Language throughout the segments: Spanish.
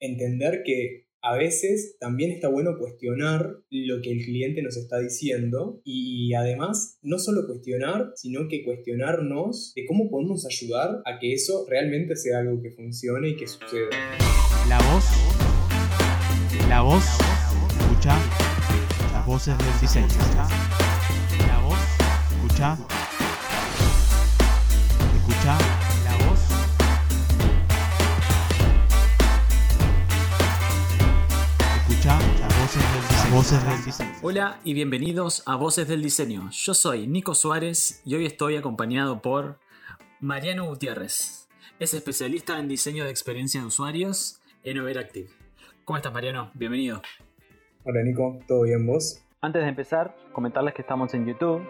entender que a veces también está bueno cuestionar lo que el cliente nos está diciendo y además no solo cuestionar, sino que cuestionarnos de cómo podemos ayudar a que eso realmente sea algo que funcione y que suceda. La voz, la voz, escucha las voces del diseño. La voz, escucha, Voces del Diseño. Hola y bienvenidos a Voces del Diseño. Yo soy Nico Suárez y hoy estoy acompañado por Mariano Gutiérrez. Es especialista en diseño de experiencia de usuarios en Overactive. ¿Cómo estás Mariano? Bienvenido. Hola Nico, ¿todo bien vos? Antes de empezar, comentarles que estamos en YouTube,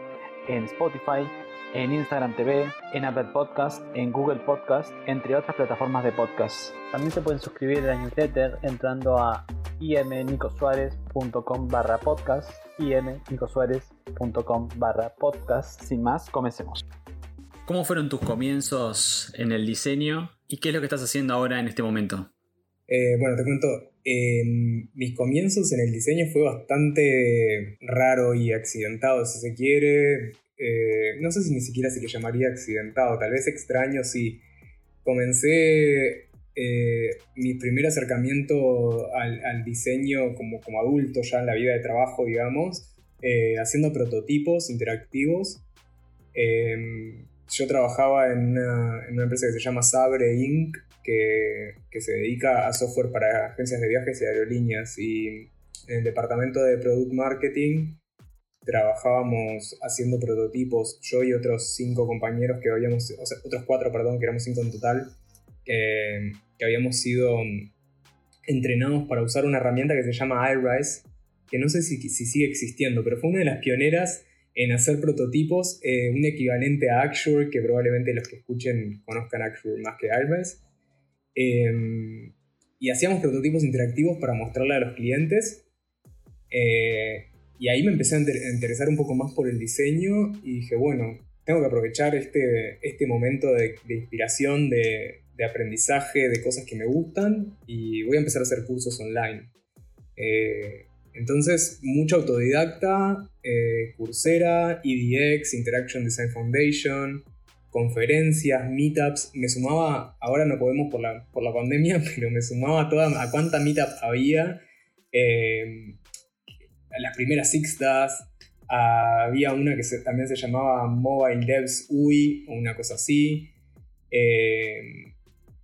en Spotify, en Instagram TV, en Apple Podcast, en Google Podcast, entre otras plataformas de podcast. También se pueden suscribir a la newsletter entrando a imnicosuárez.com barra podcast, imnicosuárez.com barra podcast. Sin más, comencemos. ¿Cómo fueron tus comienzos en el diseño y qué es lo que estás haciendo ahora en este momento? Eh, bueno, te cuento, em, mis comienzos en el diseño fue bastante raro y accidentado, si se quiere. Eh, no sé si ni siquiera se le llamaría accidentado, tal vez extraño si comencé eh, mi primer acercamiento al, diseño como, como, adulto ya en la vida de trabajo, digamos, eh, haciendo prototipos interactivos. Em, yo trabajaba en una, empresa que se llama Sabre Inc., que, que, se dedica a software para agencias de viajes y aerolíneas. Y en el departamento de Product Marketing trabajábamos haciendo prototipos, yo y otros cinco compañeros que habíamos, otros cuatro, perdón, que éramos cinco en total, que, habíamos sido entrenados para usar una herramienta que se llama iRise, que no sé si, si sigue existiendo, pero fue una de las pioneras en hacer prototipos, eh, un equivalente a Axure, que probablemente los que escuchen conozcan Axure más que iRise. Em, y hacíamos prototipos interactivos para mostrarle a los clientes. Eh, y ahí me empecé a, interesar un poco más por el diseño y dije, bueno, tengo que aprovechar este, este momento de, inspiración, de, aprendizaje, de cosas que me gustan y voy a empezar a hacer cursos online. Eh, entonces, mucho autodidacta, eh, Coursera, EDX, Interaction Design Foundation, conferencias, meetups. Me sumaba, ahora no podemos por la, por la pandemia, pero me sumaba a, toda, a cuánta meetup había. Eh, las primeras Sixtas, había una que también se llamaba Mobile Devs UI o una cosa así. Eh,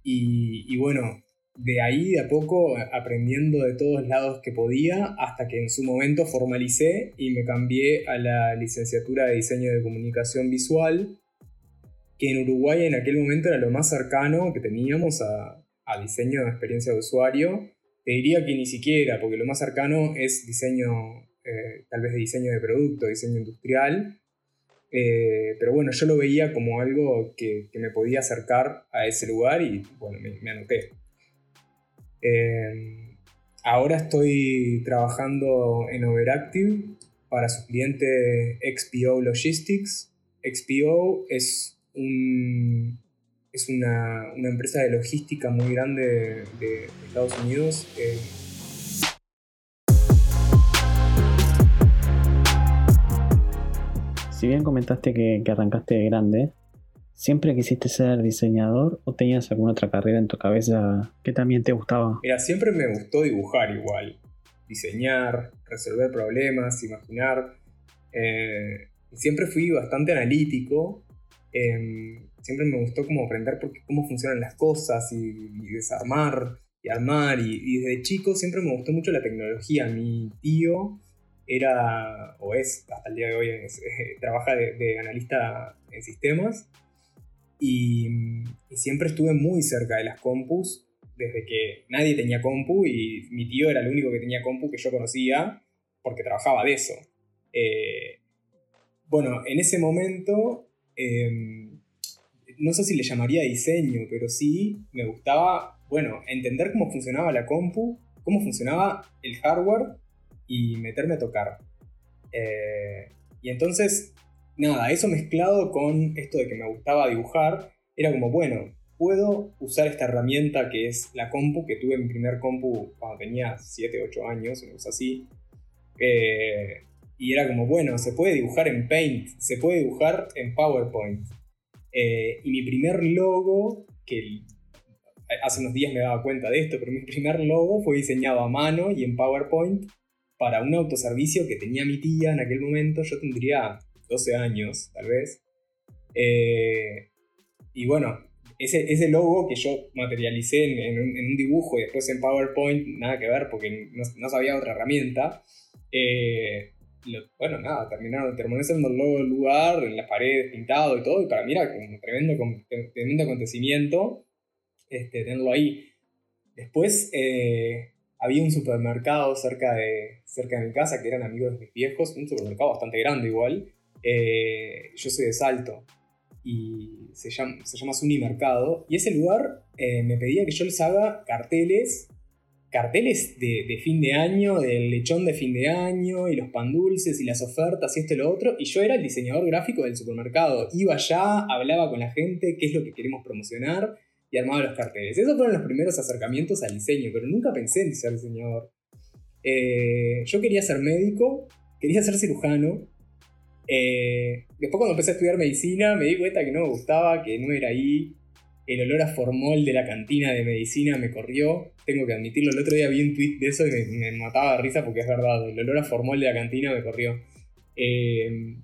y, bueno, de ahí de a poco aprendiendo de todos lados que podía hasta que en su momento formalicé y me cambié a la licenciatura de diseño de comunicación visual, que en Uruguay en aquel momento era lo más cercano que teníamos a, diseño de experiencia de usuario te diría que ni siquiera, porque lo más cercano es diseño, eh, tal vez de diseño de producto, diseño industrial. Eh, pero bueno, yo lo veía como algo que, me podía acercar a ese lugar y bueno, me, anoté. Eh, ahora estoy trabajando en Overactive para su cliente XPO Logistics. XPO es un, es una, empresa de logística muy grande de, Estados Unidos. Eh. Si bien comentaste que, arrancaste de grande, ¿siempre quisiste ser diseñador o tenías alguna otra carrera en tu cabeza que también te gustaba? Mira, siempre me gustó dibujar igual. Diseñar, resolver problemas, imaginar. Eh, siempre fui bastante analítico. Em, siempre me gustó como aprender cómo funcionan las cosas y, desarmar y armar. Y, desde chico siempre me gustó mucho la tecnología. Mi tío era, o es hasta el día de hoy, trabaja de, analista en sistemas. Y, siempre estuve muy cerca de las compus desde que nadie tenía compu y mi tío era el único que tenía compu que yo conocía porque trabajaba de eso. Eh, bueno, en ese momento em, no sé si le llamaría diseño, pero sí me gustaba, bueno, entender cómo funcionaba la compu, cómo funcionaba el hardware y meterme a tocar. Eh, y entonces, nada, eso mezclado con esto de que me gustaba dibujar, era como, bueno, puedo usar esta herramienta que es la compu, que tuve mi primer compu cuando tenía 7, 8 años, una cosa así. Eh, y era como, bueno, se puede dibujar en Paint, se puede dibujar en PowerPoint. Eh, y mi primer logo, que hace unos días me daba cuenta de esto, pero mi primer logo fue diseñado a mano y en PowerPoint para un autoservicio que tenía mi tía en aquel momento. Yo tendría 12 años, tal vez. Eh, y bueno, ese, ese, logo que yo materialicé en, un, dibujo y después en PowerPoint, nada que ver porque no, sabía otra herramienta. Eh, bueno, nada, terminaron, terminó siendo el logo del lugar, en las paredes, pintado y todo, y para mí era un tremendo, tremendo acontecimiento este, tenerlo ahí. Después eh, había un supermercado cerca de, cerca de mi casa que eran amigos de mis viejos, un supermercado bastante grande igual. Eh, yo soy de Salto y se llama, se llama Mercado. Y ese lugar eh, me pedía que yo les haga carteles carteles de, fin de año, del lechón de fin de año, y los pan dulces, y las ofertas, y esto y lo otro, y yo era el diseñador gráfico del supermercado. Iba allá, hablaba con la gente, qué es lo que queremos promocionar, y armaba los carteles. Esos fueron los primeros acercamientos al diseño, pero nunca pensé en ser diseñador. Eh, yo quería ser médico, quería ser cirujano. Eh, después cuando empecé a estudiar medicina me di cuenta que no me gustaba, que no era ahí el olor a formol de la cantina de medicina me corrió. Tengo que admitirlo, el otro día vi un tweet de eso y me, mataba de risa porque es verdad, el olor a formol de la cantina me corrió. Eh,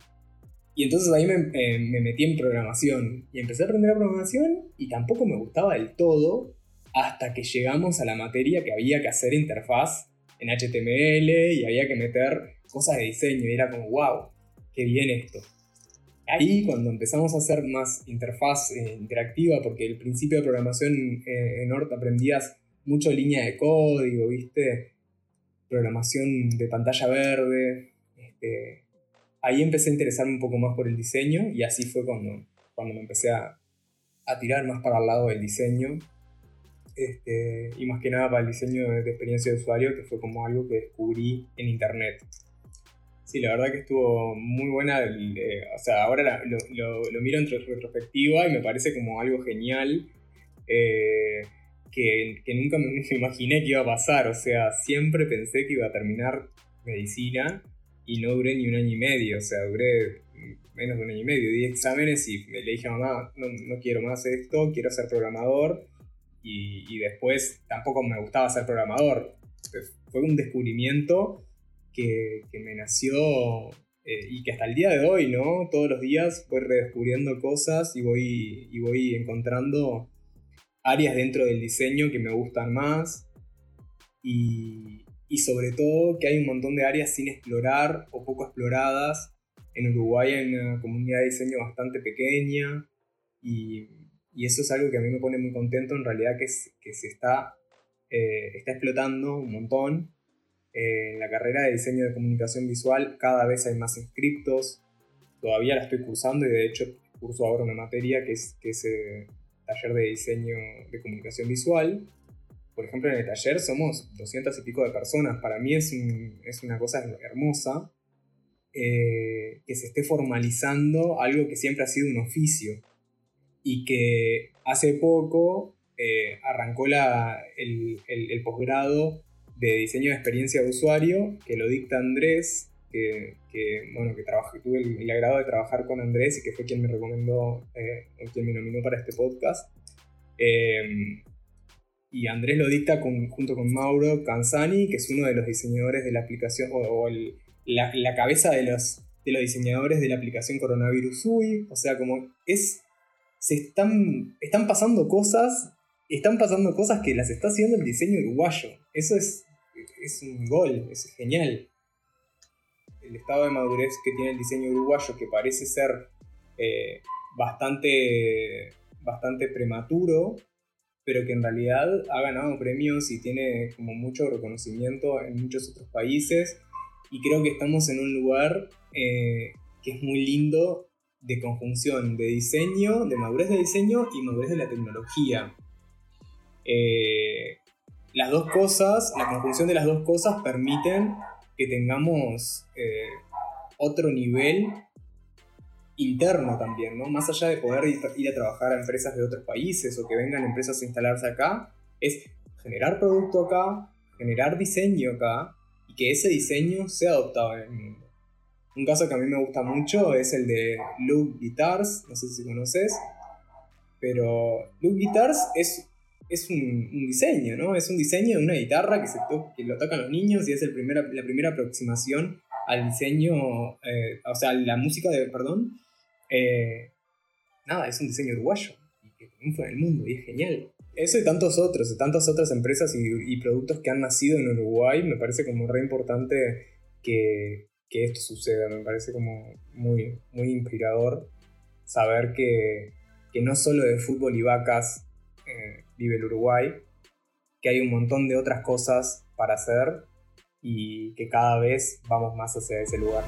y entonces ahí eh, me, metí en programación y empecé a aprender programación y tampoco me gustaba del todo hasta que llegamos a la materia que había que hacer interfaz en HTML y había que meter cosas de diseño y era como, wow, qué bien esto ahí cuando empezamos a hacer más interfaz eh, interactiva, porque el principio de programación eh, en Ort aprendías mucho línea de código, ¿viste? Programación de pantalla verde. Este, ahí empecé a interesarme un poco más por el diseño y así fue cuando, cuando me empecé a, a tirar más para el lado del diseño. Este, y más que nada para el diseño de experiencia de usuario, que fue como algo que descubrí en internet. Sí, la verdad que estuvo muy buena. Eh, o sea, ahora lo, lo, miro en retrospectiva y me parece como algo genial eh, que, que, nunca me, imaginé que iba a pasar. O sea, siempre pensé que iba a terminar medicina y no duré ni un año y medio. O sea, duré menos de un año y medio. Di exámenes y le dije a mamá, no, no quiero más esto, quiero ser programador. Y, y después tampoco me gustaba ser programador. Fue un descubrimiento que, me nació eh, y que hasta el día de hoy, ¿no? Todos los días voy redescubriendo cosas y voy, y voy encontrando áreas dentro del diseño que me gustan más y, y, sobre todo que hay un montón de áreas sin explorar o poco exploradas. En Uruguay hay una comunidad de diseño bastante pequeña y, y eso es algo que a mí me pone muy contento en realidad que, que se está, eh, está explotando un montón en la carrera de diseño de comunicación visual cada vez hay más inscriptos. Todavía la estoy cursando y de hecho curso ahora una materia que es, que es eh, taller de diseño de comunicación visual. Por ejemplo, en el taller somos 200 y pico de personas. Para mí es, es una cosa hermosa eh, que se esté formalizando algo que siempre ha sido un oficio y que hace poco eh, arrancó la, el, el, el posgrado de diseño de experiencia de usuario, que lo dicta Andrés, que, bueno, que tuve el, agrado de trabajar con Andrés y que fue quien me recomendó, eh, quien me nominó para este podcast. Em, y Andrés lo dicta junto con Mauro Canzani, que es uno de los diseñadores de la aplicación, o, la, cabeza de los, diseñadores de la aplicación Coronavirus UI. O sea, como es. Se están, están pasando cosas. Están pasando cosas que las está haciendo el diseño uruguayo. Eso es es un gol, es genial. El estado de madurez que tiene el diseño uruguayo, que parece ser eh, bastante, bastante prematuro, pero que en realidad ha ganado premios y tiene como mucho reconocimiento en muchos otros países. Y creo que estamos en un lugar eh, que es muy lindo de conjunción de diseño, de madurez de diseño y madurez de la tecnología. Eh, las dos cosas, la conjunción de las dos cosas permiten que tengamos eh, otro nivel interno también, ¿no? Más allá de poder ir, a trabajar a empresas de otros países o que vengan empresas a instalarse acá, es generar producto acá, generar diseño acá y que ese diseño sea adoptado en el mundo. Un caso que a mí me gusta mucho es el de Luke Guitars, no sé si conoces, pero Luke Guitars es, es un, diseño, ¿no? Es un diseño de una guitarra que, se que lo tocan los niños y es el primera, la primera aproximación al diseño, eh, o sea, la música de, perdón, eh, nada, es un diseño uruguayo y que triunfa en el mundo y es genial. Eso y tantos otros, tantas otras empresas y, productos que han nacido en Uruguay, me parece como re importante que, esto suceda, me parece como muy, muy inspirador saber que, que no solo de fútbol y vacas eh, vive el Uruguay, que hay un montón de otras cosas para hacer y que cada vez vamos más hacia ese lugar.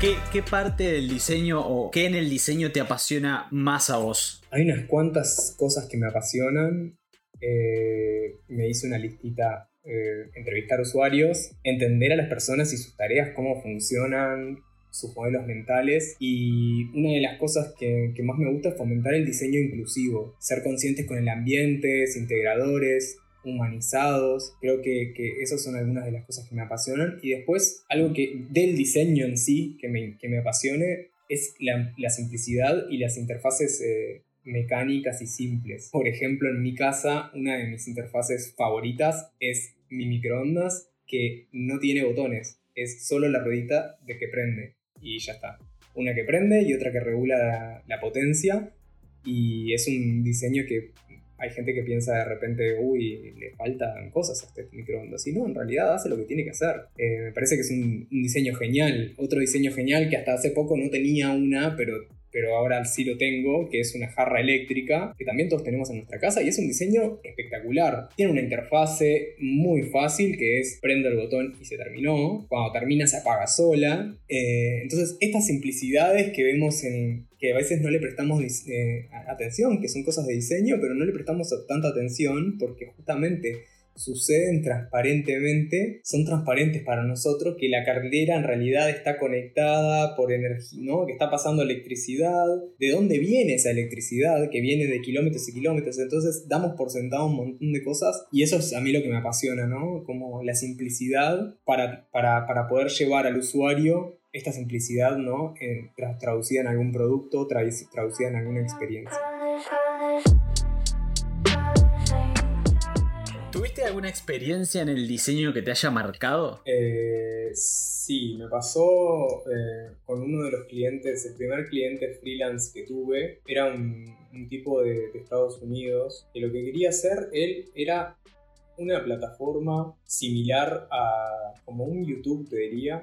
¿Qué, parte del diseño o qué en el diseño te apasiona más a vos? Hay unas cuantas cosas que me apasionan. Eh, me hice una listita, eh, entrevistar usuarios, entender a las personas y sus tareas, cómo funcionan, sus modelos mentales y una de las cosas que, que, más me gusta es fomentar el diseño inclusivo, ser conscientes con el ambiente, integradores, humanizados. Creo que, que esas son algunas de las cosas que me apasionan. Y después, algo que del diseño en sí que me, que me apasione es la, la simplicidad y las interfaces eh, mecánicas y simples. Por ejemplo, en mi casa, una de mis interfaces favoritas es mi microondas que no tiene botones. Es solo la ruedita de que prende y ya está. Una que prende y otra que regula la, la potencia y es un diseño que hay gente que piensa de repente, uy, le faltan cosas a este microondas. Y no, en realidad hace lo que tiene que hacer. Eh, me parece que es un, un, diseño genial. Otro diseño genial que hasta hace poco no tenía una, pero pero ahora sí lo tengo, que es una jarra eléctrica, que también todos tenemos en nuestra casa, y es un diseño espectacular. Tiene una interfase muy fácil, que es prende el botón y se terminó. Cuando termina se apaga sola. Eh, entonces, estas simplicidades que vemos en que a veces no le prestamos eh, atención, que son cosas de diseño, pero no le prestamos tanta atención porque justamente suceden transparentemente, son transparentes para nosotros, que la caldera en realidad está conectada por energía, ¿no? Que está pasando electricidad, de dónde viene esa electricidad, que viene de kilómetros y kilómetros, entonces damos por sentado un montón de cosas y eso es a mí lo que me apasiona, ¿no? Como la simplicidad para, para, para poder llevar al usuario esta simplicidad, ¿no? Traducida en algún producto, traducida en alguna experiencia. Alguna experiencia en el diseño que te haya marcado? Eh, sí, me pasó eh, con uno de los clientes, el primer cliente freelance que tuve, era un, tipo de, Estados Unidos, que lo que quería hacer él era una plataforma similar a como un YouTube, te diría,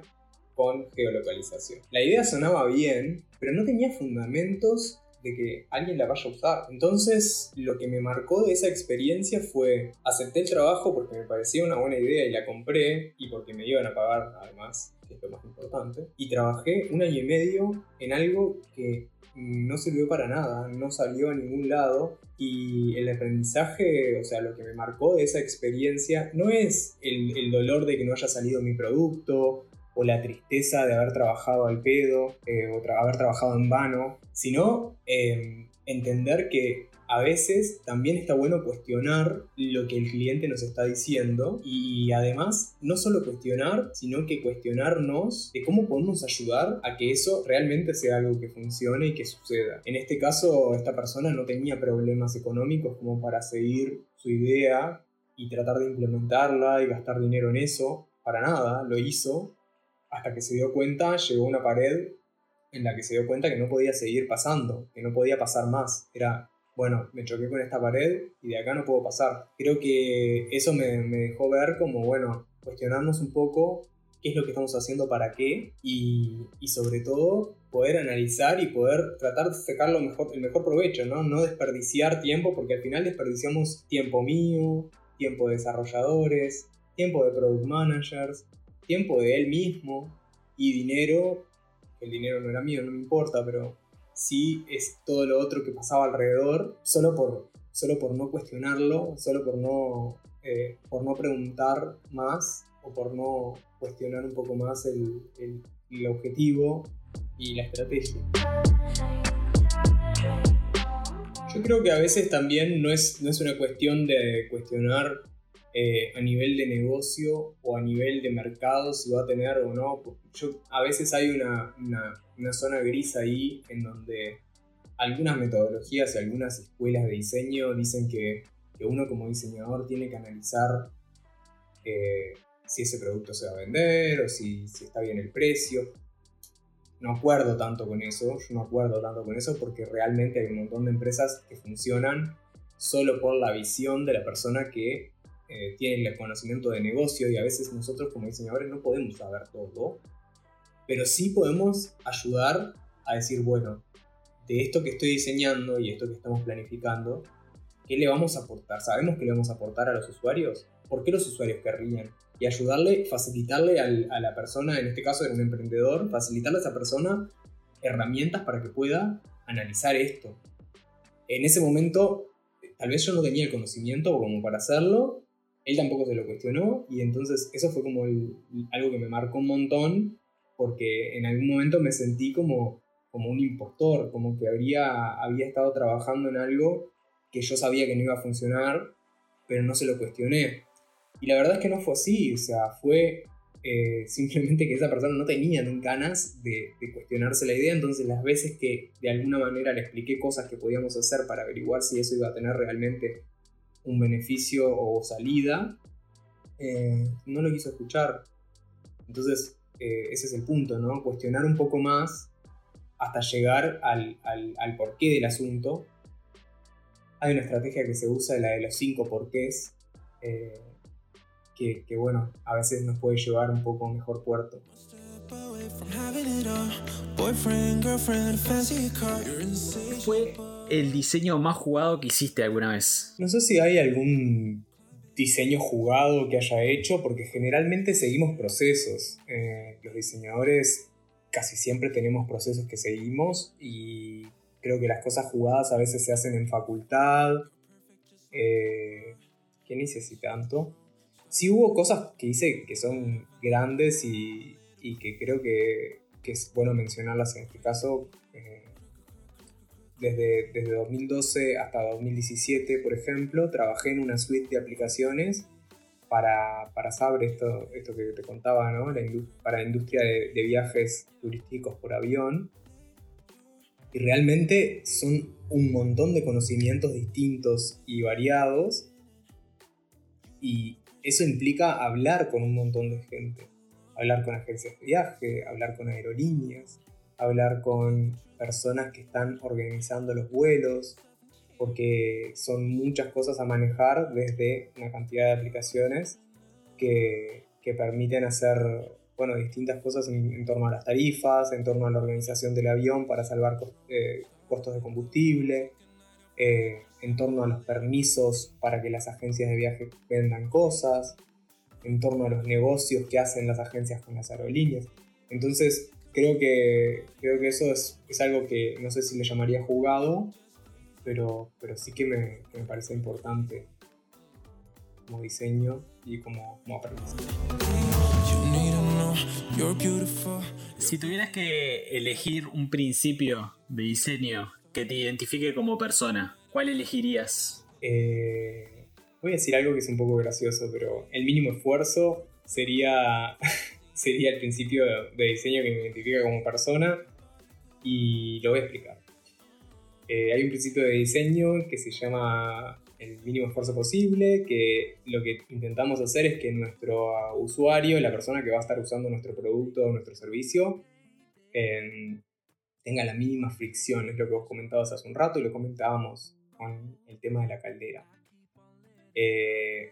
con geolocalización. La idea sonaba bien, pero no tenía fundamentos de que alguien la vaya a usar. Entonces, lo que me marcó de esa experiencia fue, acepté el trabajo porque me parecía una buena idea y la compré, y porque me iban a pagar además, que es lo más importante, y trabajé un año y medio en algo que no sirvió para nada, no salió a ningún lado y el aprendizaje, o sea, lo que me marcó de esa experiencia no es el, el dolor de que no haya salido mi producto o la tristeza de haber trabajado al pedo eh, o haber trabajado en vano, sino em, entender que a veces también está bueno cuestionar lo que el cliente nos está diciendo y además no solo cuestionar, sino que cuestionarnos de cómo podemos ayudar a que eso realmente sea algo que funcione y que suceda. En este caso, esta persona no tenía problemas económicos como para seguir su idea y tratar de implementarla y gastar dinero en eso. Para nada, lo hizo hasta que se dio cuenta, llegó una pared en la que se dio cuenta que no podía seguir pasando, que no podía pasar más. Era, bueno, me choqué con esta pared y de acá no puedo pasar. Creo que eso me, dejó ver como, bueno, cuestionarnos un poco qué es lo que estamos haciendo para qué y, sobre todo poder analizar y poder tratar de sacar mejor, el mejor provecho, ¿no? No desperdiciar tiempo porque al final desperdiciamos tiempo mío, tiempo de desarrolladores, tiempo de product managers, tiempo de él mismo y dinero, el dinero no era mío, no me importa, pero sí es todo lo otro que pasaba alrededor, solo por, solo por no cuestionarlo, solo por no, eh, por no preguntar más o por no cuestionar un poco más el, el- el objetivo y la estrategia. Yo creo que a veces también no es, no es una cuestión de cuestionar eh, a nivel de negocio o a nivel de mercado si va a tener o no. Yo, a veces hay una, una- zona gris ahí en donde algunas metodologías y algunas escuelas de diseño dicen que, que uno como diseñador tiene que analizar eh, si ese producto se va a vender o si, si está bien el precio. No acuerdo tanto con eso, no acuerdo tanto con eso porque realmente hay un montón de empresas que funcionan solo por la visión de la persona que eh, tiene el conocimiento de negocio y a veces nosotros como diseñadores no podemos saber todo, pero sí podemos ayudar a decir, bueno, de esto que estoy diseñando y esto que estamos planificando, ¿qué le vamos a aportar? ¿Sabemos que le vamos a aportar a los usuarios? ¿Por qué los usuarios querrían? Y ayudarle, facilitarle al- a la persona, en este caso era un emprendedor, facilitarle a esa persona herramientas para que pueda analizar esto. En ese momento, tal vez yo no tenía el conocimiento como para hacerlo, él tampoco se lo cuestionó, y entonces eso fue como algo que me marcó un montón, porque en algún momento me sentí como, como un impostor, como que había estado trabajando en algo que yo sabía que no iba a funcionar, pero no se lo cuestioné. Y la verdad es que no fue así, o sea, fue eh, simplemente que esa persona no tenía ganas de, de cuestionarse la idea, entonces las veces que de alguna manera le expliqué cosas que podíamos hacer para averiguar si eso iba a tener realmente un beneficio o salida, eh, no lo quiso escuchar. Entonces, eh, ese es el punto, ¿no? Cuestionar un poco más hasta llegar al, al, al porqué del asunto. Hay una estrategia que se usa, la de los cinco porqués, eh, que, que, bueno, a veces nos puede llevar un poco a un mejor puerto. ¿Cuál fue el diseño más jugado que hiciste alguna vez? No sé si hay algún diseño jugado que haya hecho, porque generalmente seguimos procesos. Eh, los diseñadores casi siempre tenemos procesos que seguimos y creo que las cosas jugadas a veces se hacen en facultad. Eh, sé si tanto. Sí hubo cosas que hice que son grandes y, y que creo que, que, es bueno mencionarlas en este caso. Eh, desde, desde 2012 hasta 2017, por ejemplo, trabajé en una suite de aplicaciones para, para Sabre, esto, esto que te contaba, ¿no? La para la industria de, de viajes turísticos por avión. Y realmente son un montón de conocimientos distintos y variados. Y eso implica hablar con un montón de gente. Hablar con agencias de viaje, hablar con aerolíneas, hablar con personas que están organizando los vuelos, porque son muchas cosas a manejar desde una cantidad de aplicaciones que, que permiten hacer bueno, distintas cosas en, torno a las tarifas, en torno a la organización del avión para salvar eh, costos de combustible, eh, en torno a los permisos para que las agencias de viaje vendan cosas, en torno a los negocios que hacen las agencias con las aerolíneas. Entonces, creo que, creo que eso es, es algo que no sé si le llamaría jugado, pero, pero sí que me, que me parece importante como diseño y como, como aprendizaje. Si tuvieras que elegir un principio de diseño que te identifique como persona, ¿cuál elegirías? Eh, voy a decir algo que es un poco gracioso, pero el mínimo esfuerzo sería, sería el principio de diseño que me identifica como persona y lo voy a explicar. Eh, hay un principio de diseño que se llama el mínimo esfuerzo posible, que lo que intentamos hacer es que nuestro usuario, la persona que va a estar usando nuestro producto o nuestro servicio, eh, tenga la mínima fricción, es lo que vos comentabas hace un rato y lo comentábamos con el tema de la caldera. Eh,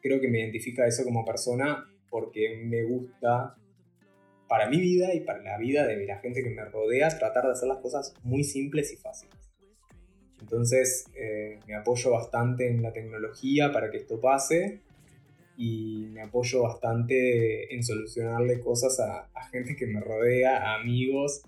creo que me identifica eso como persona porque me gusta para mi vida y para la vida de la gente que me rodea tratar de hacer las cosas muy simples y fáciles. Entonces eh, me apoyo bastante en la tecnología para que esto pase y me apoyo bastante en solucionarle cosas a, a gente que me rodea, a amigos.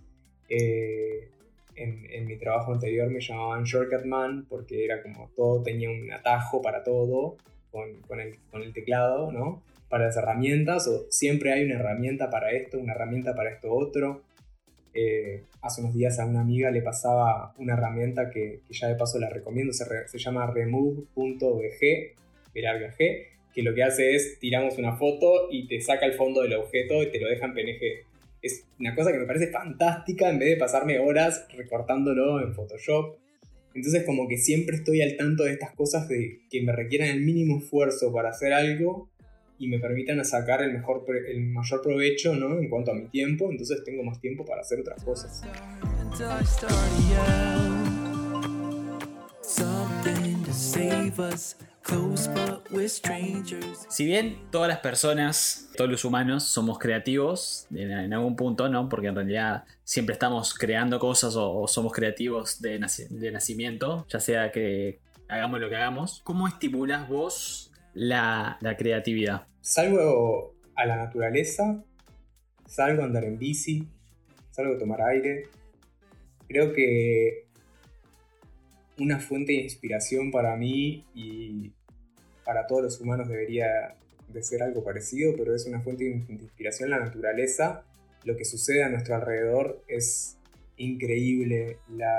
Eh, en, en, mi trabajo anterior me llamaban Shortcut Man porque era como todo tenía un atajo para todo con, con, el, con el, teclado, ¿no? Para las herramientas, o siempre hay una herramienta para esto, una herramienta para esto otro. Eh, hace unos días a una amiga le pasaba una herramienta que, ya de paso la recomiendo, se, re- se llama remove.bg, G, que lo que hace es tiramos una foto y te saca el fondo del objeto y te lo deja en PNG. Es una cosa que me parece fantástica en vez de pasarme horas recortándolo en Photoshop. Entonces como que siempre estoy al tanto de estas cosas de que me requieran el mínimo esfuerzo para hacer algo y me permitan sacar el, mejor el mayor provecho ¿no? en cuanto a mi tiempo. Entonces tengo más tiempo para hacer otras cosas. Si bien todas las personas, todos los humanos, somos creativos en, algún punto, ¿no? Porque en realidad siempre estamos creando cosas o, somos creativos de, de nacimiento, ya sea que hagamos lo que hagamos. ¿Cómo estimulas vos la, la creatividad? Salgo a la naturaleza, salgo a andar en bici, salgo a tomar aire. Creo que una fuente de inspiración para mí y para todos los humanos debería de ser algo parecido, pero es una fuente de inspiración la naturaleza. Lo que sucede a nuestro alrededor es increíble. La,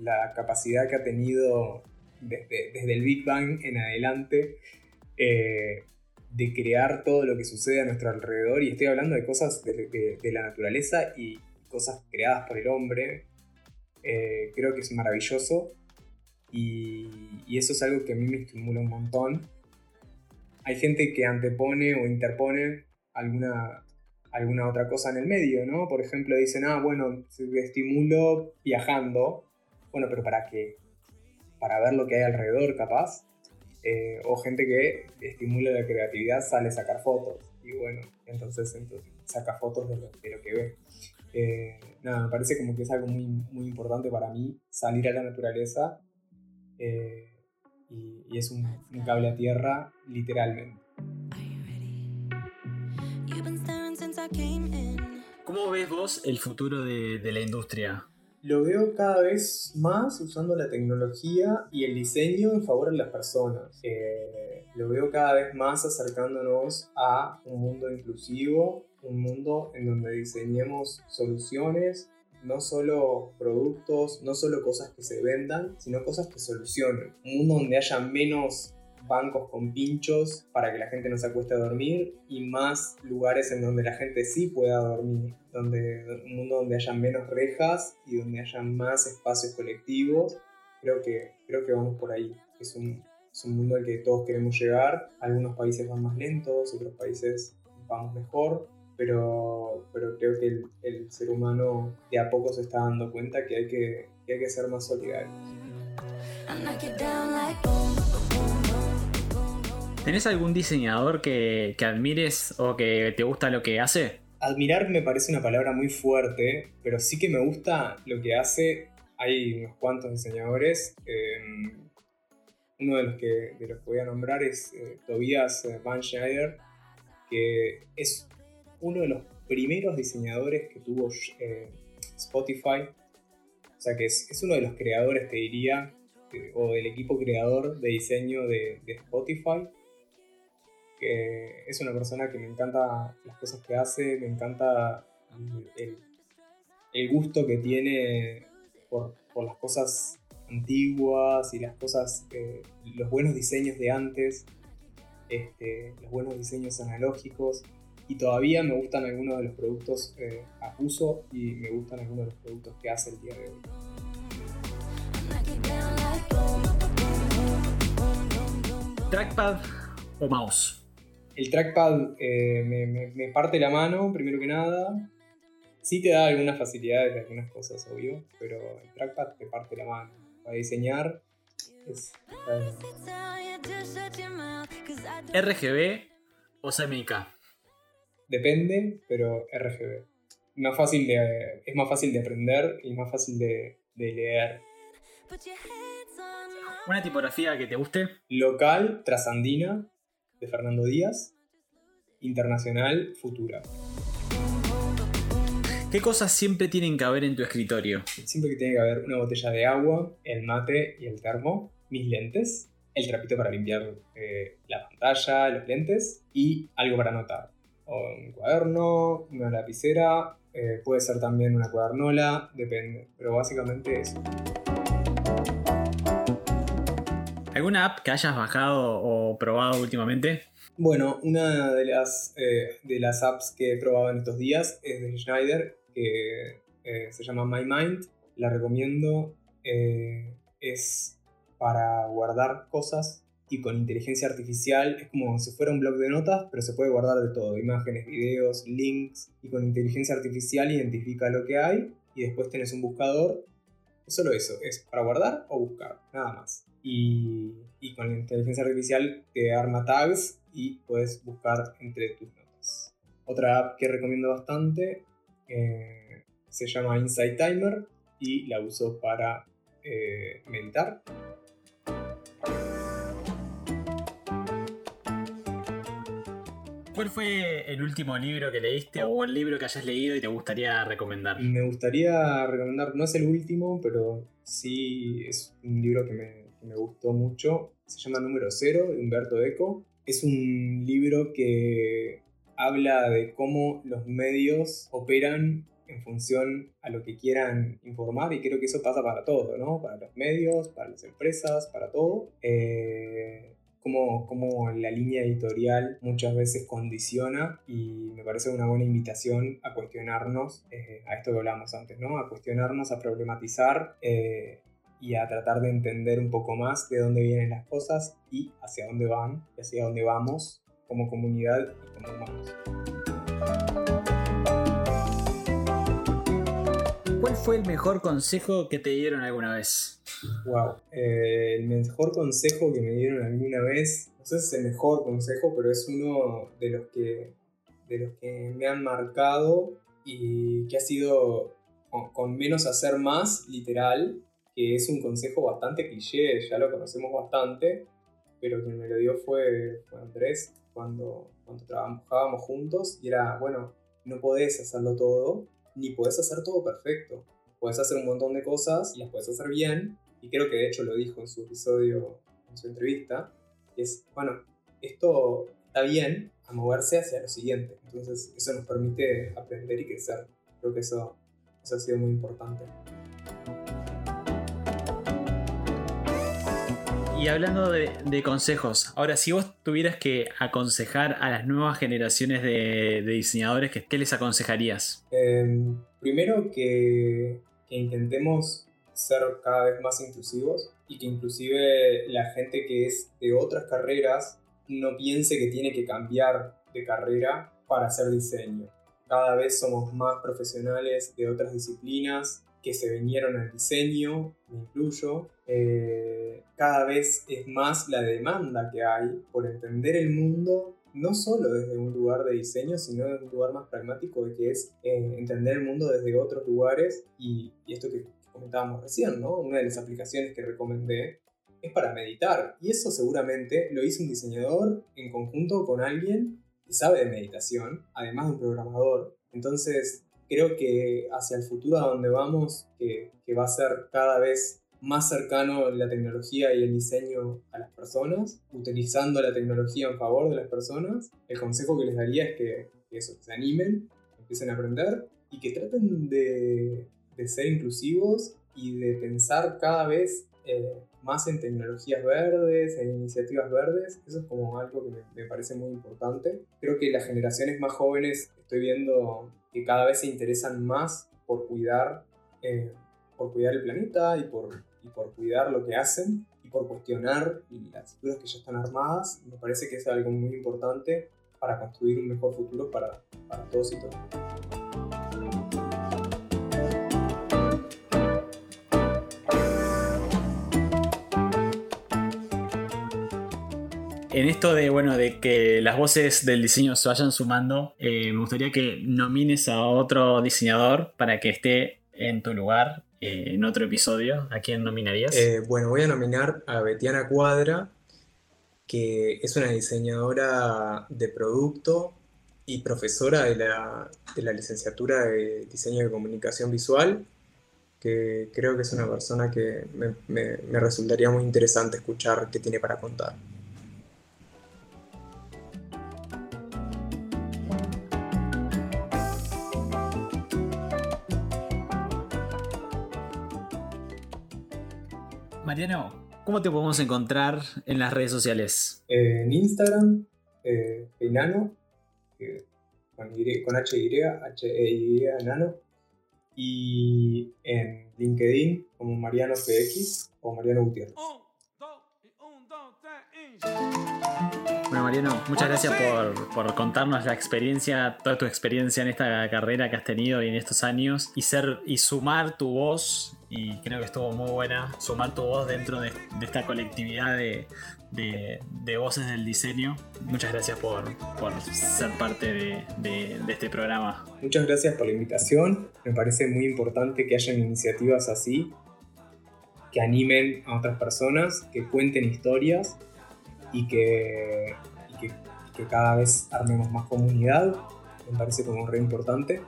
la capacidad que ha tenido desde, desde el Big Bang en adelante eh, de crear todo lo que sucede a nuestro alrededor. Y estoy hablando de cosas de, la naturaleza y cosas creadas por el hombre. Eh, creo que es maravilloso. Y, eso es algo que a mí me estimula un montón. Hay gente que antepone o interpone alguna, alguna otra cosa en el medio, ¿no? Por ejemplo, dicen, ah, bueno, estimulo viajando. Bueno, pero ¿para qué? Para ver lo que hay alrededor, capaz. Eh, o gente que estimula la creatividad sale a sacar fotos. Y bueno, entonces, entonces saca fotos de lo, de lo que ve. Eh, nada, me parece como que es algo muy, muy importante para mí salir a la naturaleza. eh, y, y es un, un cable a tierra, literalmente. ¿Cómo ves vos el futuro de, de la industria? Lo veo cada vez más usando la tecnología y el diseño en favor de las personas. Eh, lo veo cada vez más acercándonos a un mundo inclusivo, un mundo en donde diseñemos soluciones, no solo productos, no solo cosas que se vendan, sino cosas que solucionen. Un mundo donde haya menos bancos con pinchos para que la gente no se acueste a dormir y más lugares en donde la gente sí pueda dormir, donde un mundo donde haya menos rejas y donde haya más espacios colectivos. Creo que creo que vamos por ahí. Es un, es un mundo al que todos queremos llegar. Algunos países van más lentos, otros países vamos mejor, pero, pero creo que el, el ser humano de a poco se está dando cuenta que hay que, que hay que ser más solidarios. ¿Tenés algún diseñador que, admires o que te gusta lo que hace? Admirar me parece una palabra muy fuerte, pero sí que me gusta lo que hace. Hay unos cuantos diseñadores. eh, uno de los, que, los que voy a nombrar es eh, Tobias eh, Van Schneider, que es uno de los primeros diseñadores que tuvo eh, Spotify. O sea que es, es uno de los creadores, te diría, o del equipo creador de diseño de Spotify es una persona que me encanta las cosas que hace, me encanta el, gusto que tiene por, las cosas antiguas y las cosas, eh, los buenos diseños de antes, este, los buenos diseños analógicos. Y todavía me gustan algunos de los productos eh, a uso y me gustan algunos de los productos que hace el día de hoy. ¿Trackpad o mouse? El trackpad eh, me, me- me parte la mano, primero que nada. Sí te da algunas facilidades de algunas cosas, obvio, pero el trackpad te parte la mano. Para diseñar es... ¿RGB o CMYK? depende, pero RGB. Más fácil de, es más fácil de aprender y más fácil de, de leer. ¿Una tipografía que te guste? Local, Trasandina, de Fernando Díaz. Internacional, Futura. ¿Qué cosas siempre tienen que haber en tu escritorio? Siempre que tiene que haber una botella de agua, el mate y el termo, mis lentes, el trapito para limpiar eh, la pantalla, los lentes y algo para anotar. O un cuaderno, una lapicera, eh, puede ser también una cuadernola, depende. Pero básicamente eso. ¿Alguna app que hayas bajado o probado últimamente? Bueno, una de las, eh, de las apps que he probado en estos días es de Schneider, que eh, se llama My Mind. La recomiendo. eh, es para guardar cosas y con inteligencia artificial es como si fuera un blog de notas, pero se puede guardar de todo, imágenes, videos, links, y con inteligencia artificial identifica lo que hay y después tenés un buscador. Solo eso, es para guardar o buscar, nada más. Y, y con la inteligencia artificial te arma tags y puedes buscar entre tus notas. Otra app que recomiendo bastante eh, se llama Insight Timer y la uso para eh, meditar. ¿Cuál fue el último libro que leíste o el libro que hayas leído y te gustaría recomendar? Me gustaría recomendar, no es el último, pero sí es un libro que me, gustó mucho. Se llama Número Cero, de Humberto Eco. Es un libro que habla de cómo los medios operan en función a lo que quieran informar y creo que eso pasa para todo, ¿no? Para los medios, para las empresas, para todo. Eh, como, como la línea editorial muchas veces condiciona y me parece una buena invitación a cuestionarnos, eh, a esto que hablamos antes, ¿no? A cuestionarnos, a problematizar eh, y a tratar de entender un poco más de dónde vienen las cosas y hacia dónde van y hacia dónde vamos como comunidad y como humanos. ¿Cuál fue el mejor consejo que te dieron alguna vez? Wow. Eh, el mejor consejo que me dieron alguna vez, no sé si es el mejor consejo, pero es uno de los que, de los que me han marcado y que ha sido con, menos hacer más, literal, que es un consejo bastante cliché, ya lo conocemos bastante, pero quien me lo dio fue, fue Andrés cuando, cuando trabajábamos juntos y era, bueno, no podés hacerlo todo, ni podés hacer todo perfecto. Puedes hacer un montón de cosas y las puedes hacer bien, y creo que de hecho lo dijo en su episodio, en su entrevista, es, bueno, esto está bien a moverse hacia lo siguiente. Entonces eso nos permite aprender y crecer. Creo que eso, eso ha sido muy importante. Y hablando de, de consejos, ahora si vos tuvieras que aconsejar a las nuevas generaciones de, de diseñadores, ¿qué, les aconsejarías? Eh, primero que, que intentemos ser cada vez más inclusivos y que inclusive la gente que es de otras carreras no piense que tiene que cambiar de carrera para hacer diseño. Cada vez somos más profesionales de otras disciplinas que se vinieron al diseño, me incluyo. Eh, cada vez es más la demanda que hay por entender el mundo no solo desde un lugar de diseño, sino desde un lugar más pragmático, que es eh, entender el mundo desde otros lugares y, y esto que comentábamos recién, ¿no? Una de las aplicaciones que recomendé es para meditar y eso seguramente lo hizo un diseñador en conjunto con alguien que sabe de meditación, además de un programador. Entonces creo que hacia el futuro a donde vamos, que, que va a ser cada vez más cercano la tecnología y el diseño a las personas, utilizando la tecnología en favor de las personas, el consejo que les daría es que, que eso, se animen, empiecen a aprender y que traten de, de ser inclusivos y de pensar cada vez eh, más en tecnologías verdes, en iniciativas verdes. Eso es como algo que me, me parece muy importante. Creo que las generaciones más jóvenes estoy viendo que cada vez se interesan más por cuidar, eh, por cuidar el planeta y por, y por cuidar lo que hacen y por cuestionar las estructuras que ya están armadas. Me parece que es algo muy importante para construir un mejor futuro para, para todos y todas. En esto de, bueno, de que las voces del diseño se vayan sumando, eh, me gustaría que nomines a otro diseñador para que esté en tu lugar eh, en otro episodio. ¿A quién nominarías? Eh, bueno, voy a nominar a Betiana Cuadra, que es una diseñadora de producto y profesora de la, de la licenciatura de Diseño de Comunicación Visual. que creo que es una persona que me, me- me resultaría muy interesante escuchar qué tiene para contar. Mariano, ¿cómo te podemos encontrar en las redes sociales? Eh, en Instagram, eh, Enano, eh, con, Y- con H-Y, H-E-Y, Enano. Y en LinkedIn como Mariano FX o Mariano Gutiérrez. Bueno, Mariano, muchas gracias por, por contarnos la experiencia, toda tu experiencia en esta carrera que has tenido y en estos años y ser y sumar tu voz. Y creo que estuvo muy buena sumar tu voz dentro de, esta colectividad de, de- voces del diseño. Muchas gracias por, por ser parte de, este programa. Muchas gracias por la invitación. Me parece muy importante que hayan iniciativas así, que animen a otras personas, que cuenten historias y que, que cada vez armemos más comunidad. Me parece como re importante.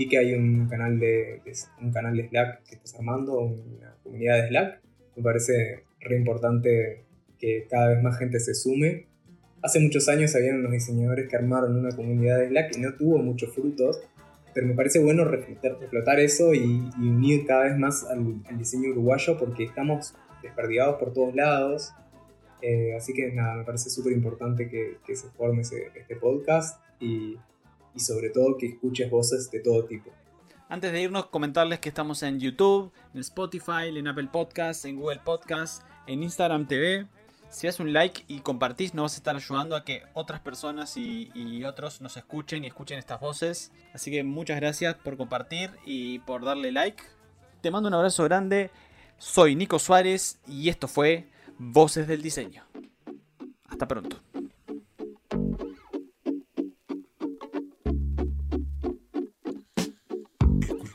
Vi que hay un canal de, de- un canal de Slack que estás armando, una comunidad de Slack. Me parece re importante que cada vez más gente se sume. Hace muchos años habían unos diseñadores que armaron una comunidad de Slack y no tuvo muchos frutos, pero me parece bueno reflotar, reflotar eso y, y unir cada vez más al, al diseño uruguayo porque estamos desperdigados por todos lados. Eh, así que nada, me parece súper importante que, que se forme ese- este podcast y, y sobre todo que escuches voces de todo tipo. Antes de irnos, comentarles que estamos en YouTube, en Spotify, en Apple Podcasts, en Google Podcasts, en Instagram TV. Si das un like y compartís, nos vas a estar ayudando a que otras personas y, y otros nos escuchen y escuchen estas voces. Así que muchas gracias por compartir y por darle like. Te mando un abrazo grande. Soy Nico Suárez y esto fue Voces del Diseño. Hasta pronto.